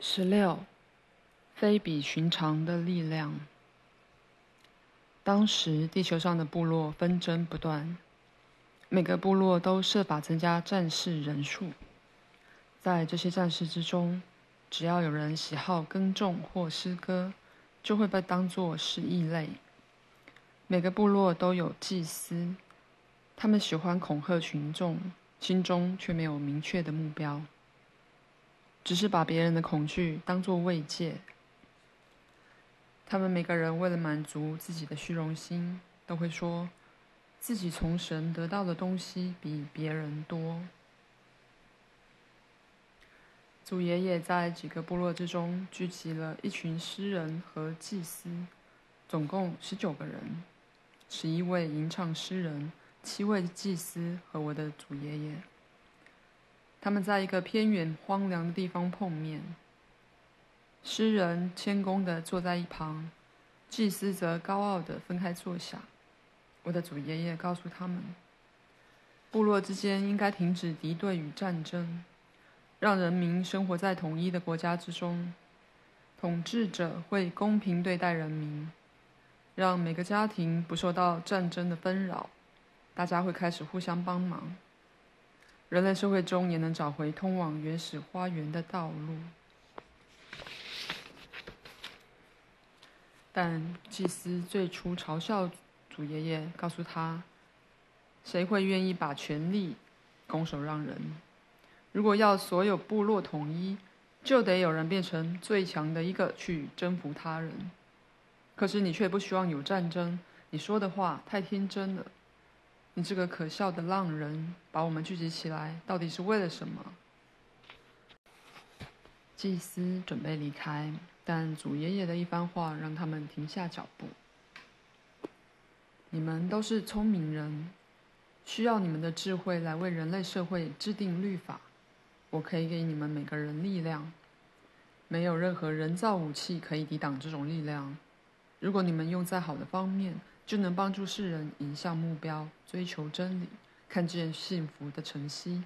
十六，非比寻常的力量。当时，地球上的部落纷争不断，每个部落都设法增加战士人数。在这些战士之中，只要有人喜好耕种或诗歌，就会被当作是异类。每个部落都有祭司，他们喜欢恐吓群众，心中却没有明确的目标，只是把别人的恐惧当作慰藉。他们每个人为了满足自己的虚荣心，都会说自己从神得到的东西比别人多。祖爷爷在几个部落之中聚集了一群诗人和祭司，总共十九个人。十一位吟唱诗人，七位祭司和我的祖爷爷。他们在一个偏远荒凉的地方碰面。诗人谦恭地坐在一旁，祭司则高傲地分开坐下。我的祖爷爷告诉他们，部落之间应该停止敌对与战争，让人民生活在统一的国家之中。统治者会公平对待人民。让每个家庭不受到战争的纷扰，大家会开始互相帮忙，人类社会中也能找回通往原始花园的道路。但祭司最初嘲笑祖爷爷，告诉他：“谁会愿意把权力拱手让人？如果要所有部落统一，就得有人变成最强的一个去征服他人。”可是你却不希望有战争，你说的话太天真了。你这个可笑的浪人，把我们聚集起来，到底是为了什么？祭司准备离开，但祖爷爷的一番话让他们停下脚步。你们都是聪明人，需要你们的智慧来为人类社会制定律法。我可以给你们每个人力量，没有任何人造武器可以抵挡这种力量。如果你们用在好的方面，就能帮助世人迎向目标，追求真理，看见幸福的晨曦。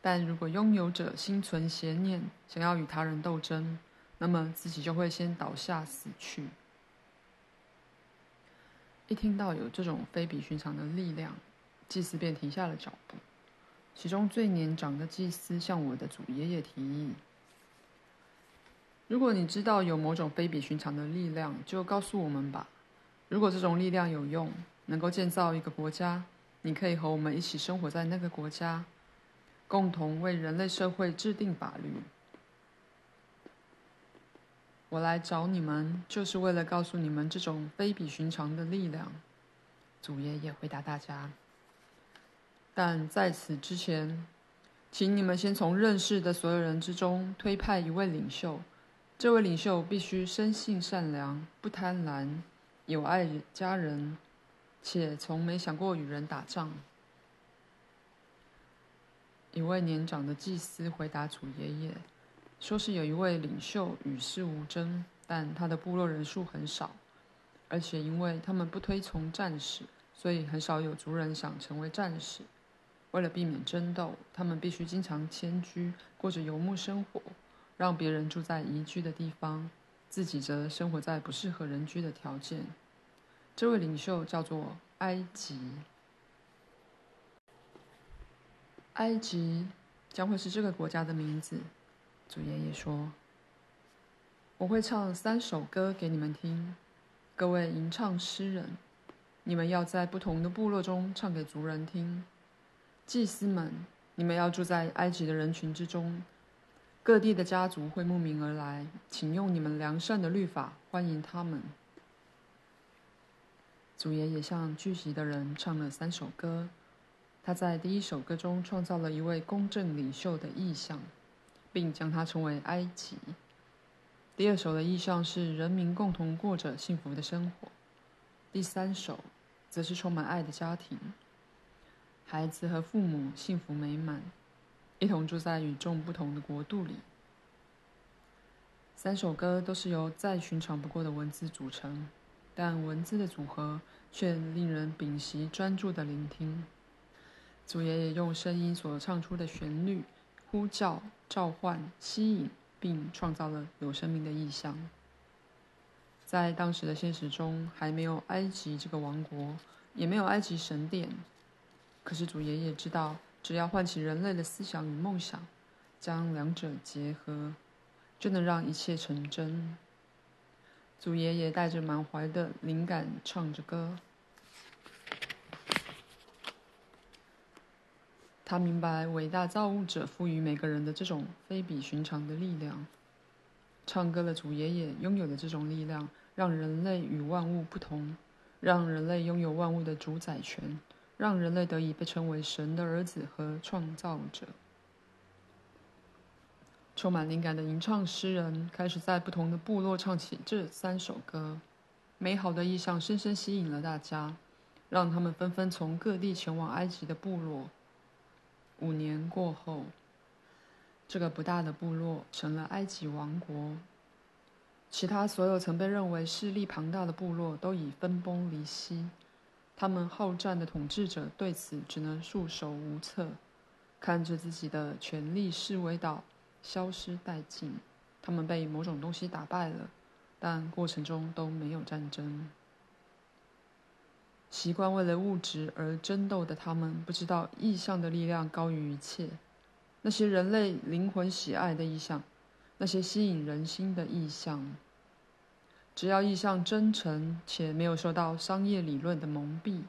但如果拥有者心存邪念，想要与他人斗争，那么自己就会先倒下死去。一听到有这种非比寻常的力量，祭司便停下了脚步。其中最年长的祭司向我的祖爷爷提议。如果你知道有某种非比寻常的力量，就告诉我们吧。如果这种力量有用，能够建造一个国家，你可以和我们一起生活在那个国家，共同为人类社会制定法律。我来找你们，就是为了告诉你们这种非比寻常的力量。祖爷爷回答大家。但在此之前，请你们先从认识的所有人之中推派一位领袖。这位领袖必须生性善良，不贪婪，有爱家人，且从没想过与人打仗。一位年长的祭司回答祖爷爷，说是有一位领袖与世无争，但他的部落人数很少，而且因为他们不推崇战士，所以很少有族人想成为战士。为了避免争斗，他们必须经常迁居，过着游牧生活。让别人住在宜居的地方，自己则生活在不适合人居的条件。这位领袖叫做埃及。埃及将会是这个国家的名字。祖爷爷说：“我会唱三首歌给你们听，各位吟唱诗人，你们要在不同的部落中唱给族人听。祭司们，你们要住在埃及的人群之中。”各地的家族会慕名而来，请用你们良善的律法欢迎他们。祖爷爷向聚集的人唱了三首歌。他在第一首歌中创造了一位公正领袖的意象，并将他称为埃及。第二首的意象是人民共同过着幸福的生活。第三首则是充满爱的家庭，孩子和父母幸福美满。一同住在与众不同的国度里。三首歌都是由再寻常不过的文字组成，但文字的组合却令人屏息专注的聆听。祖爷爷用声音所唱出的旋律，呼叫、召唤、吸引，并创造了有生命的意象。在当时的现实中，还没有埃及这个王国，也没有埃及神殿。可是祖爷爷知道，只要唤起人类的思想与梦想，将两者结合，就能让一切成真。祖爷爷带着满怀的灵感唱着歌。他明白伟大造物者赋予每个人的这种非比寻常的力量。唱歌的祖爷爷拥有的这种力量，让人类与万物不同，让人类拥有万物的主宰权，让人类得以被称为神的儿子和创造者。充满灵感的吟唱诗人开始在不同的部落唱起这三首歌，美好的意象深深吸引了大家，让他们纷纷从各地前往埃及的部落。五年过后。这个不大的部落成了埃及王国，其他所有曾被认为势力庞大的部落都已分崩离析，他们好战的统治者对此只能束手无策，看着自己的权力示威岛消失殆尽。他们被某种东西打败了，但过程中都没有战争。习惯为了物质而争斗的他们，不知道意向的力量高于一切。那些人类灵魂喜爱的意向，那些吸引人心的意向，只要意象真诚且没有受到商业理论的蒙蔽，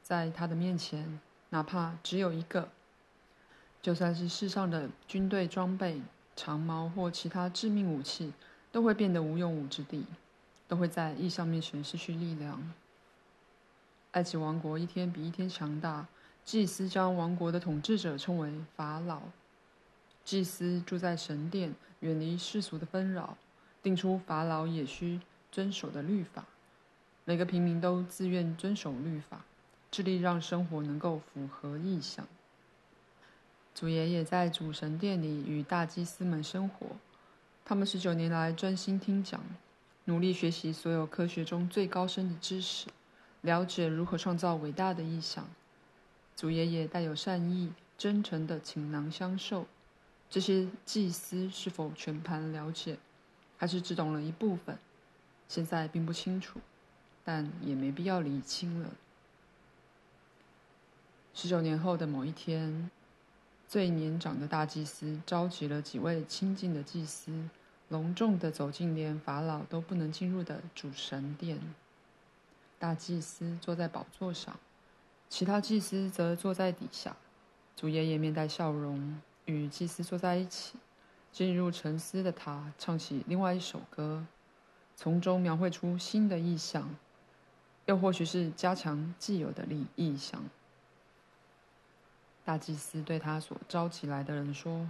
在他的面前，哪怕只有一个，就算是世上的军队装备、长矛或其他致命武器，都会变得无用武之地，都会在意象面前失去力量。埃及王国一天比一天强大。祭司将王国的统治者称为法老。祭司住在神殿，远离世俗的纷扰，定出法老也需遵守的律法。每个平民都自愿遵守律法，致力让生活能够符合意象。祖爷爷在主神殿里与大祭司们生活，他们十九年来专心听讲，努力学习所有科学中最高深的知识，了解如何创造伟大的意象。祖爷爷带有善意、真诚的倾囊相授。这些祭司是否全盘了解，还是只懂了一部分？现在并不清楚，但也没必要理清了。十九年后的某一天，最年长的大祭司召集了几位亲近的祭司，隆重地走进连法老都不能进入的主神殿。大祭司坐在宝座上。其他祭司则坐在底下，祖爷爷面带笑容，与祭司坐在一起。进入沉思的他唱起另外一首歌，从中描绘出新的意象，又或许是加强既有的意意象。大祭司对他所召集来的人说：“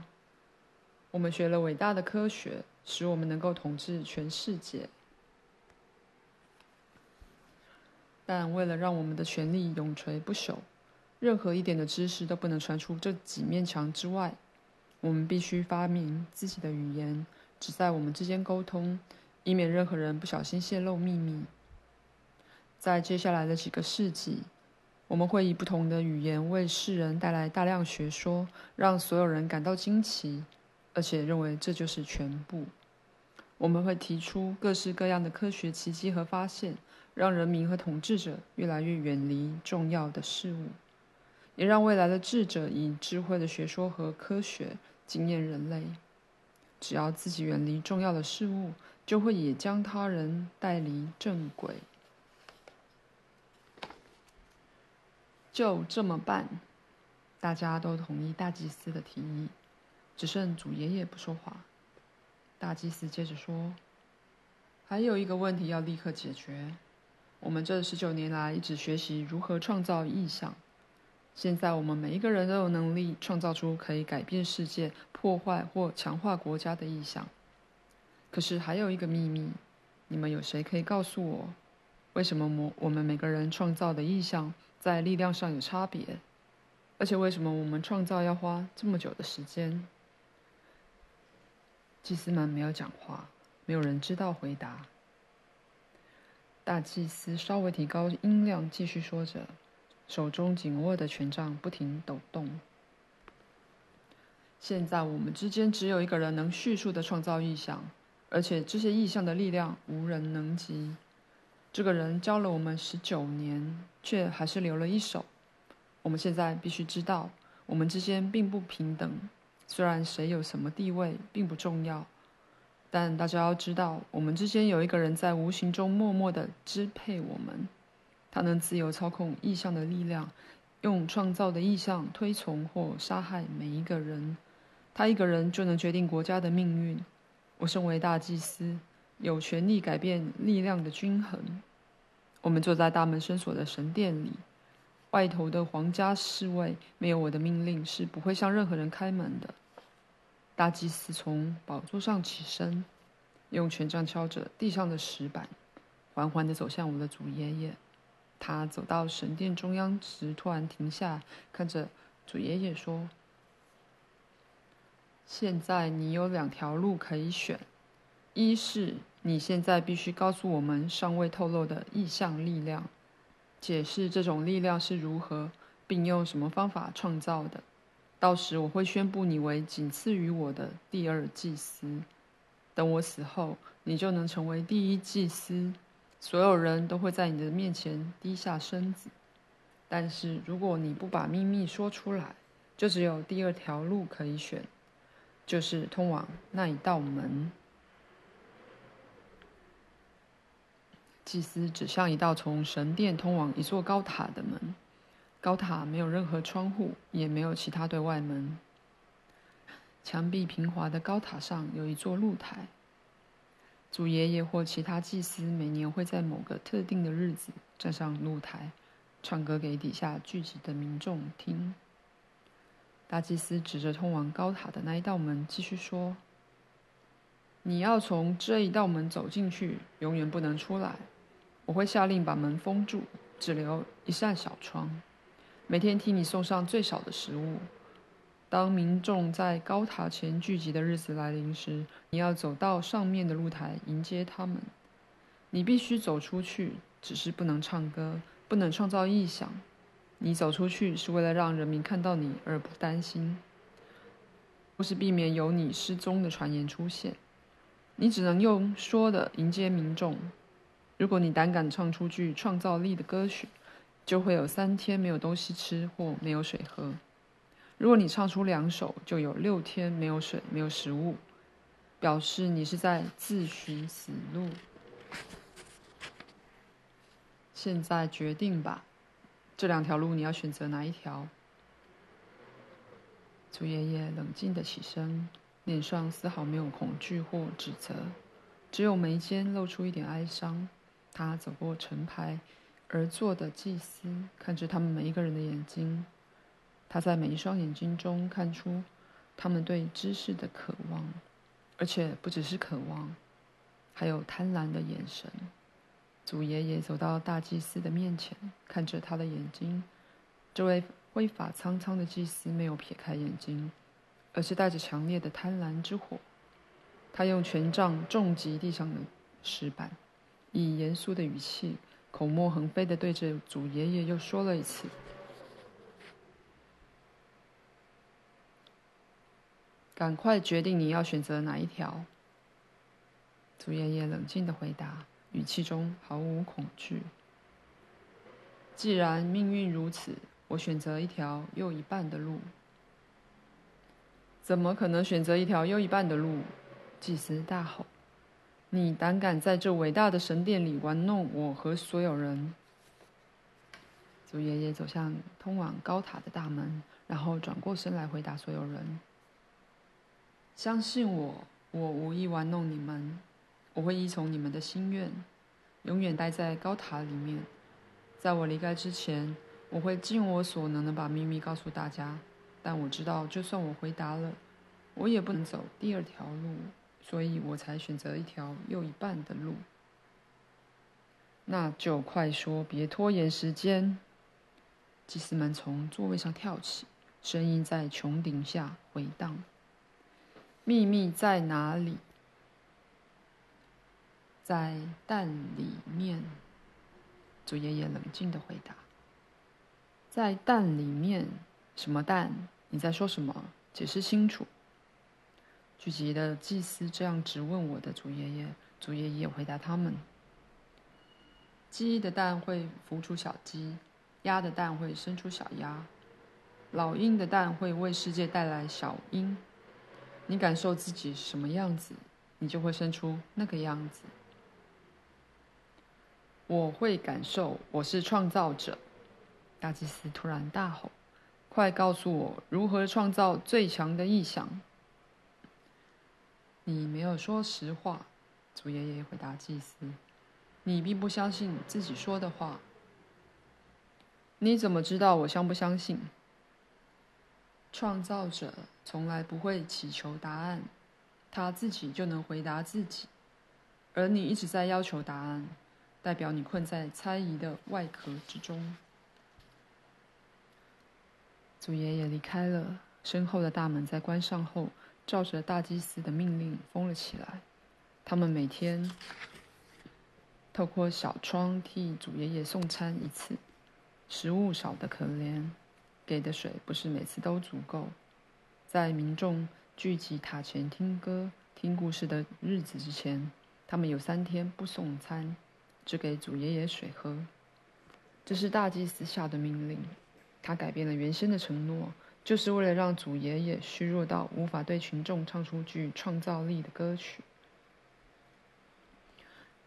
我们学了伟大的科学，使我们能够统治全世界。”但为了让我们的权力永垂不朽，任何一点的知识都不能传出这几面墙之外。我们必须发明自己的语言，只在我们之间沟通，以免任何人不小心泄露秘密。在接下来的几个世纪，我们会以不同的语言为世人带来大量学说，让所有人感到惊奇，而且认为这就是全部。我们会提出各式各样的科学奇迹和发现。让人民和统治者越来越远离重要的事物，也让未来的智者以智慧的学说和科学惊艳人类。只要自己远离重要的事物，就会也将他人带离正轨。就这么办，大家都同意大祭司的提议，只剩祖爷爷不说话。大祭司接着说：“还有一个问题要立刻解决。”我们这十九年来一直学习如何创造意象，现在我们每一个人都有能力创造出可以改变世界、破坏或强化国家的意象。可是还有一个秘密，你们有谁可以告诉我，为什么我我们每个人创造的意象在力量上有差别？而且为什么我们创造要花这么久的时间？祭司们没有讲话，没有人知道回答。大祭司稍微提高音量，继续说着，手中紧握的权杖不停抖动。现在我们之间只有一个人能叙述的创造意象，而且这些意象的力量无人能及。这个人教了我们十九年，却还是留了一手。我们现在必须知道，我们之间并不平等。虽然谁有什么地位并不重要，但大家要知道，我们之间有一个人在无形中默默地支配我们。他能自由操控意象的力量，用创造的意象推崇或杀害每一个人。他一个人就能决定国家的命运。我身为大祭司，有权利改变力量的均衡。我们坐在大门深锁的神殿里，外头的皇家侍卫没有我的命令是不会向任何人开门的。大祭司从宝座上起身，用权杖敲着地上的石板，缓缓地走向我的主爷爷。他走到神殿中央时，突然停下，看着主爷爷说。现在你有两条路可以选：一是你现在必须告诉我们尚未透露的异象力量，解释这种力量是如何，并用什么方法创造的。到时我会宣布你为仅次于我的第二祭司。等我死后，你就能成为第一祭司，所有人都会在你的面前低下身子。但是如果你不把秘密说出来，就只有第二条路可以选。就是通往那一道门。祭司指向一道从神殿通往一座高塔的门，高塔没有任何窗户，也没有其他对外门。墙壁平滑的高塔上有一座露台。祖爷爷或其他祭司每年会在某个特定的日子站上露台，唱歌给底下聚集的民众听。大祭司指着通往高塔的那一道门，继续说：“你要从这一道门走进去，永远不能出来。我会下令把门封住，只留一扇小窗，每天替你送上最少的食物。当民众在高塔前聚集的日子来临时，你要走到上面的露台迎接他们。你必须走出去，只是不能唱歌，不能创造异象。”你走出去是为了让人民看到你而不担心，或是避免有你失踪的传言出现。你只能用说的迎接民众。如果你胆敢唱出具创造力的歌曲，就会有三天没有东西吃或没有水喝。如果你唱出两首，就有六天没有水、没有食物，表示你是在自寻死路。现在决定吧。这两条路，你要选择哪一条？祖爷爷冷静地起身，脸上丝毫没有恐惧或指责，只有眉间露出一点哀伤。他走过成排而坐的祭司，看着他们每一个人的眼睛。他在每一双眼睛中看出他们对知识的渴望，而且不只是渴望，还有贪婪的眼神。祖爷爷走到大祭司的面前，看着他的眼睛。这位挥发苍苍的祭司没有撇开眼睛，而是带着强烈的贪婪之火。他用权杖重击地上的石板，以严肃的语气、口沫横飞地对着祖爷爷又说了一次：“赶快决定你要选择哪一条。”祖爷爷冷静的回答。语气中毫无恐惧。既然命运如此，我选择一条又一半的路。怎么可能选择一条又一半的路？祭司大吼：“你胆敢在这伟大的神殿里玩弄我和所有人！”祖爷爷走向通往高塔的大门，然后转过身来回答所有人：“相信我，我无意玩弄你们。”我会依从你们的心愿，永远待在高塔里面。在我离开之前，我会尽我所能的把秘密告诉大家。但我知道，就算我回答了，我也不能走第二条路，所以我才选择一条又一半的路。那就快说，别拖延时间。祭司们从座位上跳起，声音在穹顶下回荡。秘密在哪里？在蛋里面，祖爷爷冷静的回答：“在蛋里面，什么蛋？你在说什么？”解释清楚。聚集的祭司这样质问我的祖爷爷，祖爷爷回答他们：鸡的蛋会孵出小鸡，鸭的蛋会生出小鸭，老鹰的蛋会为世界带来小鹰。你感受自己什么样子，你就会生出那个样子。我会感受我是创造者。大祭司突然大吼：“快告诉我如何创造最强的意象！”你没有说实话，祖爷爷回答祭司：“你并不相信自己说的话。你怎么知道我相不相信？”创造者从来不会祈求答案，他自己就能回答自己，而你一直在要求答案。代表你困在猜疑的外壳之中。祖爷爷离开了，身后的大门在关上后，照着大祭司的命令封了起来。他们每天透过小窗替祖爷爷送餐一次，食物少得可怜，给的水不是每次都足够。在民众聚集塔前听歌、听故事的日子之前，他们有三天不送餐。只给祖爷爷水喝，这是大祭司下的命令。他改变了原先的承诺，就是为了让祖爷爷虚弱到无法对群众唱出具创造力的歌曲。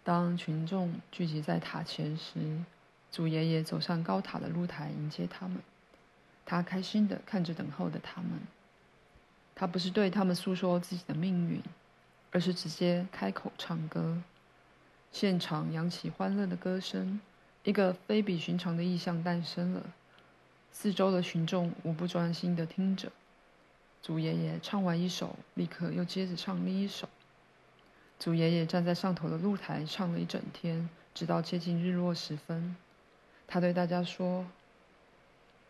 当群众聚集在塔前时，祖爷爷走上高塔的露台迎接他们。他开心地看着等候的他们。他不是对他们诉说自己的命运，而是直接开口唱歌。现场扬起欢乐的歌声，一个非比寻常的意象诞生了。四周的群众无不专心地听着。祖爷爷唱完一首，立刻又接着唱另一首。祖爷爷站在上头的露台唱了一整天，直到接近日落时分。他对大家说：“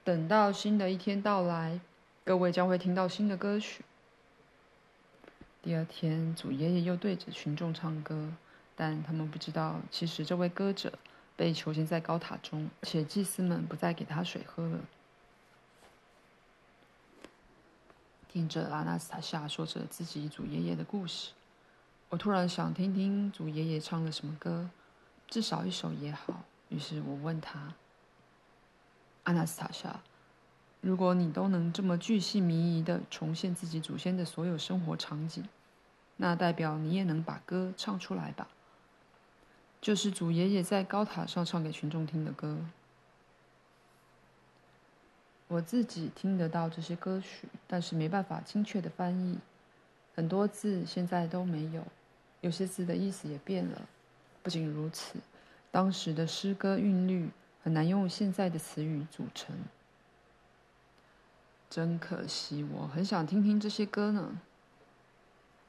等到新的一天到来，各位将会听到新的歌曲。”第二天，祖爷爷又对着群众唱歌。但他们不知道，其实这位歌者被囚禁在高塔中，且祭司们不再给他水喝了。听着阿纳斯塔夏说着自己祖爷爷的故事，我突然想听听祖爷爷唱了什么歌，至少一首也好。于是我问他：“阿纳斯塔夏，如果你都能这么巨细靡遗地重现自己祖先的所有生活场景，那代表你也能把歌唱出来吧？”就是祖爷爷在高塔上唱给群众听的歌。我自己听得到这些歌曲，但是没办法精确的翻译，很多字现在都没有，有些字的意思也变了。不仅如此，当时的诗歌韵律很难用现在的词语组成。真可惜，我很想听听这些歌呢。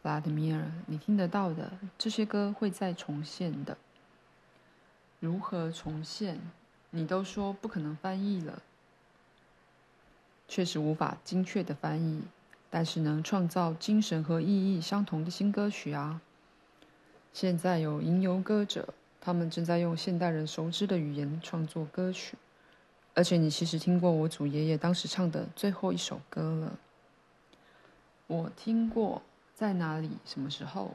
拉德米尔，你听得到的这些歌会再重现的。如何重现？你都说不可能翻译了，确实无法精确的翻译，但是能创造精神和意义相同的新歌曲啊！现在有吟游歌者，他们正在用现代人熟知的语言创作歌曲，而且你其实听过我祖爷爷当时唱的最后一首歌了。我听过，在哪里？什么时候？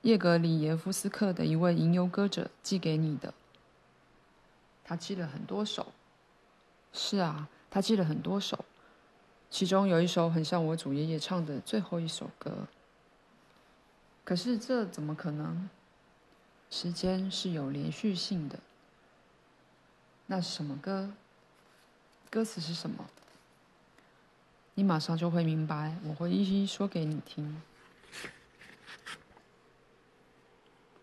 叶格里耶夫斯克的一位吟游歌者寄给你的，他寄了很多首。是啊，他寄了很多首，其中有一首很像我祖爷爷唱的最后一首歌。可是这怎么可能？时间是有连续性的。那是什么歌？歌词是什么？你马上就会明白我会一一说给你听。